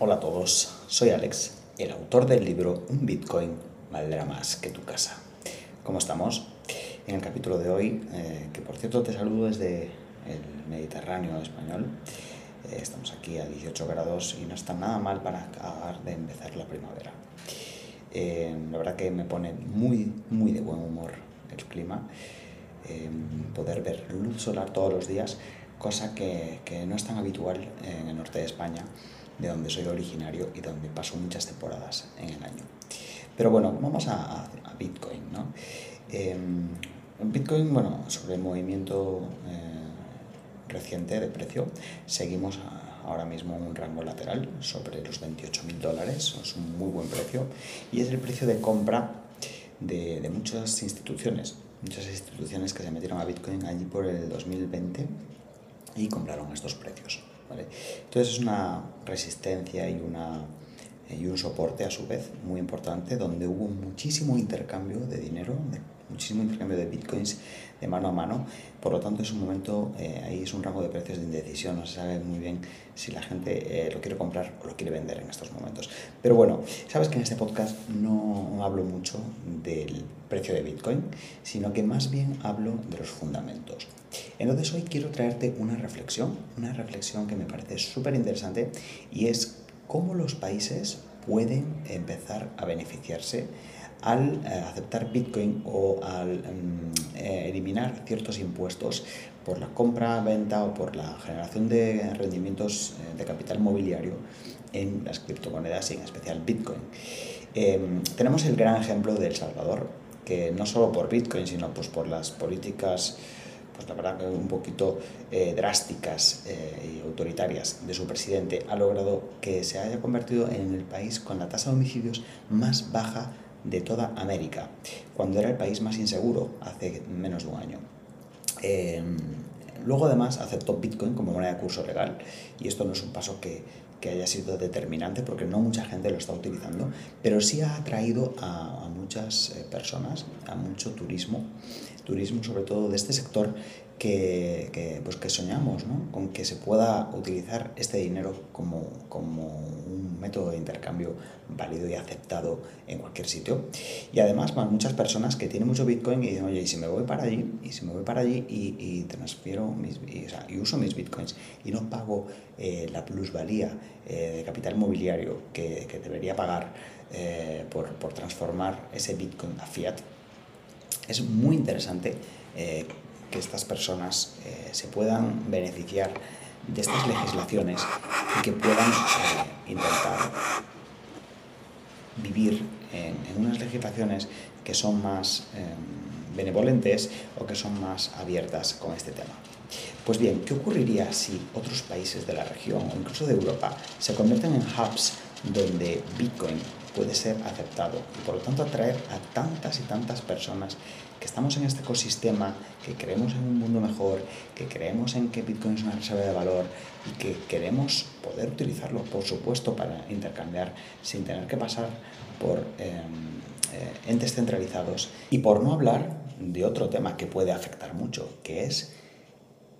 Hola a todos, soy Alex, el autor del libro Un Bitcoin valdrá más que tu casa. ¿Cómo estamos? En el capítulo de hoy, eh, que por cierto te saludo desde el Mediterráneo español, eh, estamos aquí a 18 grados y no está nada mal para acabar de empezar la primavera. Eh, la verdad que me pone muy, muy de buen humor el clima. poder ver luz solar todos los días, cosa que, que, no es tan habitual en el norte de España, de donde soy originario y donde paso muchas temporadas en el año. Pero bueno, vamos a, Bitcoin. ¿no? en Bitcoin, bueno, sobre el movimiento eh, reciente de precio, seguimos ahora mismo en un rango lateral sobre los 28 mil dólares, es un muy buen precio, y es el precio de compra de, de, muchas instituciones, muchas instituciones que se metieron a Bitcoin allí por el 2020 y compraron estos precios. ¿vale? Entonces es una resistencia y, una, y un soporte a su vez muy importante donde hubo muchísimo intercambio de dinero, muchísimo intercambio de bitcoins de mano a mano, por lo tanto es un momento, eh, ahí es un rango de precios de indecisión, no se sabe muy bien si la gente eh, lo quiere comprar o lo quiere vender en estos momentos. Pero bueno, sabes que en este podcast no hablo mucho del precio de bitcoin, sino que más bien hablo de los fundamentos. Entonces hoy quiero traerte una reflexión, una reflexión que me parece súper interesante y es cómo los países pueden empezar a beneficiarse al eh, aceptar Bitcoin o al mm, eh, eliminar ciertos impuestos por la compra, venta o por la generación de rendimientos eh, de capital mobiliario en las criptomonedas y en especial Bitcoin. Em, tenemos el gran ejemplo de El Salvador, que no solo por Bitcoin, sino pues por las políticas pues la verdad que un poquito drásticas y autoritarias de su presidente, ha logrado que se haya convertido en el país con la tasa de homicidios más baja de toda América, cuando era el país más inseguro hace menos de un año. Em, luego además aceptó Bitcoin como moneda de curso legal y esto no es un paso que, que, haya sido determinante porque no mucha gente lo está utilizando, pero sí ha atraído a, a muchas eh, personas, a mucho turismo, turismo sobre todo de este sector que, que, pues que soñamos ¿no? con que se pueda utilizar este dinero como, como un método de intercambio válido y aceptado en cualquier sitio. Y además, más muchas personas que tienen mucho Bitcoin y dicen, oye, y si me voy para allí, y si me voy para allí y, y transfiero mis, y, o sea, y, uso mis Bitcoins y no pago eh, la plusvalía eh, de capital mobiliario que, que debería pagar eh, por, por, transformar ese Bitcoin a fiat, es muy interesante eh, que estas personas se puedan beneficiar de estas legislaciones y que puedan intentar vivir en, unas legislaciones que son más benevolentes o que son más abiertas con este tema. Pues bien, ¿qué ocurriría si otros países de la región o incluso de Europa se convierten en hubs donde Bitcoin puede ser aceptado y por lo tanto atraer a tantas y tantas personas que estamos en este ecosistema, que creemos en un mundo mejor, que creemos en que Bitcoin es una reserva de valor y que queremos poder utilizarlo, por supuesto, para intercambiar sin tener que pasar por eh, eh, entes centralizados y por no hablar de otro tema que puede afectar mucho, que es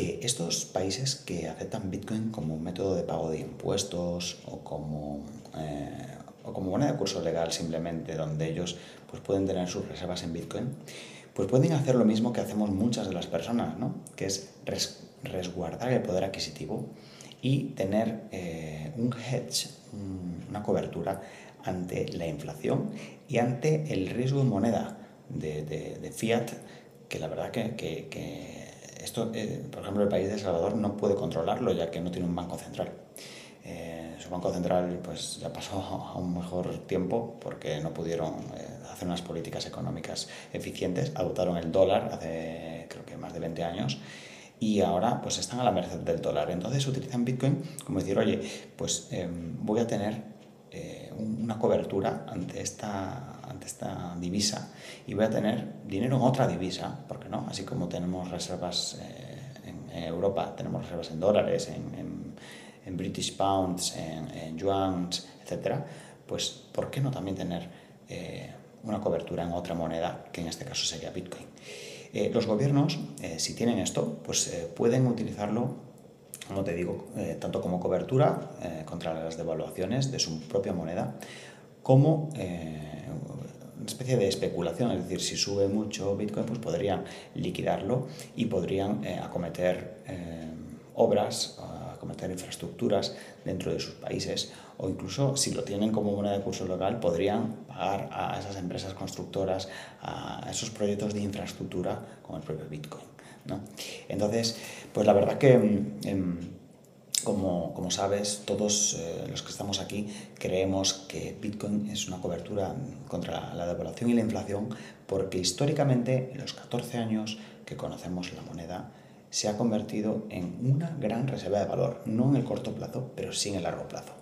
que estos países que aceptan Bitcoin como método de pago de impuestos o como, eh, o como moneda de curso legal simplemente, donde ellos pues, pueden tener sus reservas en Bitcoin, pues pueden hacer lo mismo que hacemos muchas de las personas, ¿no? que es res resguardar el poder adquisitivo y tener eh, un hedge, un, una cobertura ante la inflación y ante el riesgo de moneda de, de, de fiat, que la verdad que, que, que esto, eh, por ejemplo, el país de El Salvador no puede controlarlo ya que no tiene un banco central. Eh, su banco central pues ya pasó a un mejor tiempo porque no pudieron eh, hacer unas políticas económicas eficientes, adoptaron el dólar hace creo que más de 20 años y ahora pues están a la merced del dólar. Entonces utilizan Bitcoin como decir, oye, pues eh, voy a tener eh, una cobertura ante esta, ante esta divisa y voy a tener dinero en otra divisa, porque no, así como tenemos reservas eh, en, Europa, tenemos reservas en dólares, en, en, en British Pounds, en, yuans, etc., pues ¿por qué no también tener eh, una cobertura en otra moneda, que en este caso sería Bitcoin? Eh, los gobiernos, eh, si tienen esto, pues pueden utilizarlo como te digo, eh, tanto como cobertura eh, contra las devaluaciones de su propia moneda, como una especie de especulación, es decir, si sube mucho Bitcoin, pues podrían liquidarlo y podrían acometer obras, acometer infraestructuras dentro de sus países o incluso si lo tienen como moneda de curso local podrían pagar a esas empresas constructoras, a esos proyectos de infraestructura con el propio Bitcoin. ¿No? Entonces, pues la verdad que... Em, como, como, sabes, todos eh, los que estamos aquí creemos que Bitcoin es una cobertura contra la devaluación y la inflación porque históricamente en los 14 años que conocemos la moneda se ha convertido en una gran reserva de valor, no en el corto plazo, pero sí en el largo plazo.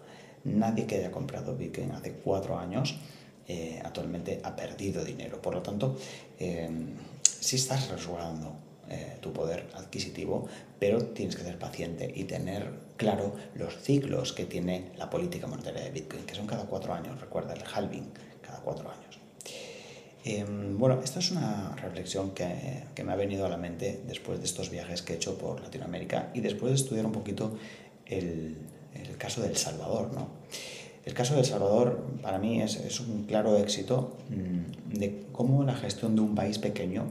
Nadie que haya comprado Bitcoin hace cuatro años eh, actualmente ha perdido dinero. Por lo tanto, eh, si estás resguardando eh, tu poder adquisitivo, pero tienes que ser paciente y tener claro los ciclos que tiene la política monetaria de Bitcoin, que son cada cuatro años, recuerda el halving, cada cuatro años. Em, bueno, esta es una reflexión que, que, me ha venido a la mente después de estos viajes que he hecho por Latinoamérica y después de estudiar un poquito el, el caso del Salvador. ¿no? El caso del Salvador para mí es, es un claro éxito mm, de cómo la gestión de un país pequeño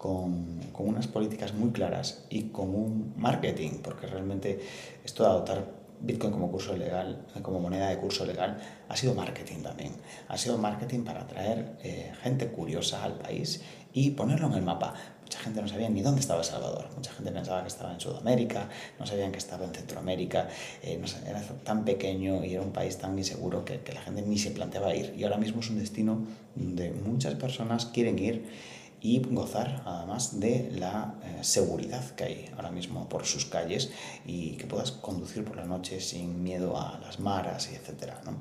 con, con, unas políticas muy claras y con un marketing, porque realmente esto de adoptar Bitcoin como curso legal, como moneda de curso legal, ha sido marketing también. Ha sido marketing para atraer eh, gente curiosa al país y ponerlo en el mapa. Mucha gente no sabía ni dónde estaba El Salvador. Mucha gente pensaba que estaba en Sudamérica, no sabían que estaba en Centroamérica. Eh, era tan pequeño y era un país tan inseguro que, que la gente ni se planteaba ir. Y ahora mismo es un destino donde muchas personas quieren ir y gozar además de la eh, seguridad que hay ahora mismo por sus calles y que puedas conducir por la noche sin miedo a las maras y etcétera. ¿no?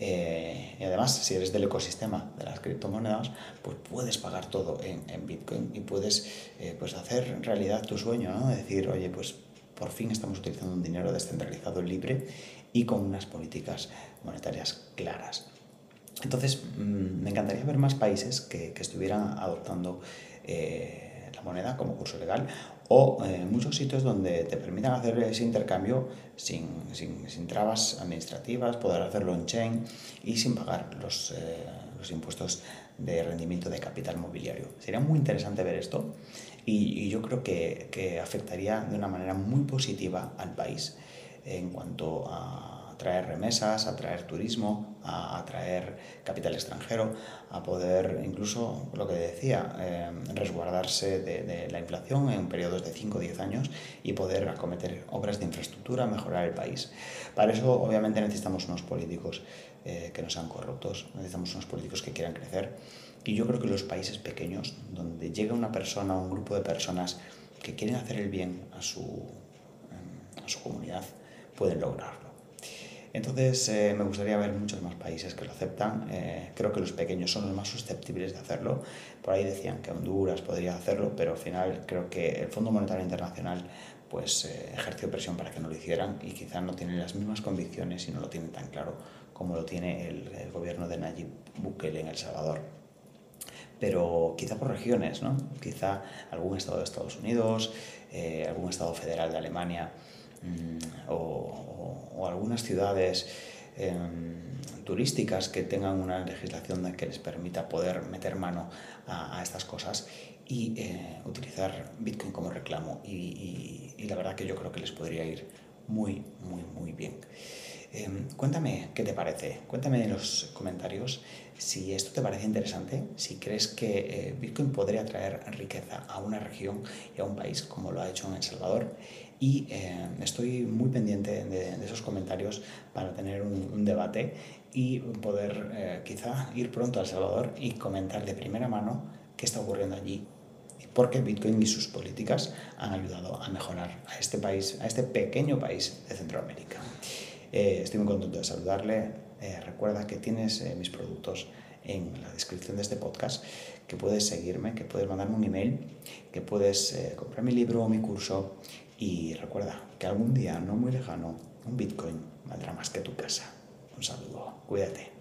Eh, y además, si eres del ecosistema de las criptomonedas, pues puedes pagar todo en, Bitcoin y puedes eh, pues hacer realidad tu sueño, ¿no? decir, oye, pues por fin estamos utilizando un dinero descentralizado libre y con unas políticas monetarias claras. Entonces, mm, me encantaría ver más países que, que estuvieran adoptando eh, la moneda como curso legal o eh, muchos sitios donde te permitan hacer ese intercambio sin, sin, sin, trabas administrativas, poder hacerlo en chain y sin pagar los, eh, los impuestos de rendimiento de capital mobiliario. Sería muy interesante ver esto y, y yo creo que, que afectaría de una manera muy positiva al país en cuanto a atraer remesas, atraer turismo, a atraer capital extranjero, a poder incluso, lo que decía, eh, resguardarse de, la inflación en periodos de 5 o 10 años y poder acometer obras de infraestructura, mejorar el país. Para eso, obviamente, necesitamos unos políticos eh, que no sean corruptos, necesitamos unos políticos que quieran crecer. Y yo creo que los países pequeños, donde llega una persona o un grupo de personas que quieren hacer el bien a su, a su comunidad, pueden lograrlo. Entonces eh, me gustaría ver muchos más países que lo aceptan. Eh, creo que los pequeños son los más susceptibles de hacerlo. Por ahí decían que Honduras podría hacerlo, pero al final creo que el Fondo Monetario Internacional pues eh, ejerció presión para que no lo hicieran y quizá no tienen las mismas convicciones y no lo tienen tan claro como lo tiene el, gobierno de Nayib Bukele en El Salvador pero quizá por regiones, ¿no? Quizá algún estado de Estados Unidos, algún estado federal de Alemania mmm, o, o, algunas ciudades eh, turísticas que tengan una legislación que les permita poder meter mano a, estas cosas y eh, utilizar Bitcoin como reclamo. Y, la verdad que yo creo que les podría ir muy, muy, muy bien. Eh, cuéntame qué te parece, cuéntame en los comentarios si esto te parece interesante, si crees que eh, Bitcoin podría traer riqueza a una región y a un país como lo ha hecho en El Salvador y eh, estoy muy pendiente de, esos comentarios para tener un, un debate y poder eh, quizá ir pronto a El Salvador y comentar de primera mano qué está ocurriendo allí porque Bitcoin y sus políticas han ayudado a mejorar a este país, a este pequeño país de Centroamérica. Eh, estoy muy contento de saludarle. Eh, recuerda que tienes eh, mis productos en la descripción de este podcast, que puedes seguirme, que puedes mandarme un email, que puedes eh, comprar mi libro o mi curso y recuerda que algún día no muy lejano un Bitcoin valdrá más que tu casa. Un saludo, cuídate.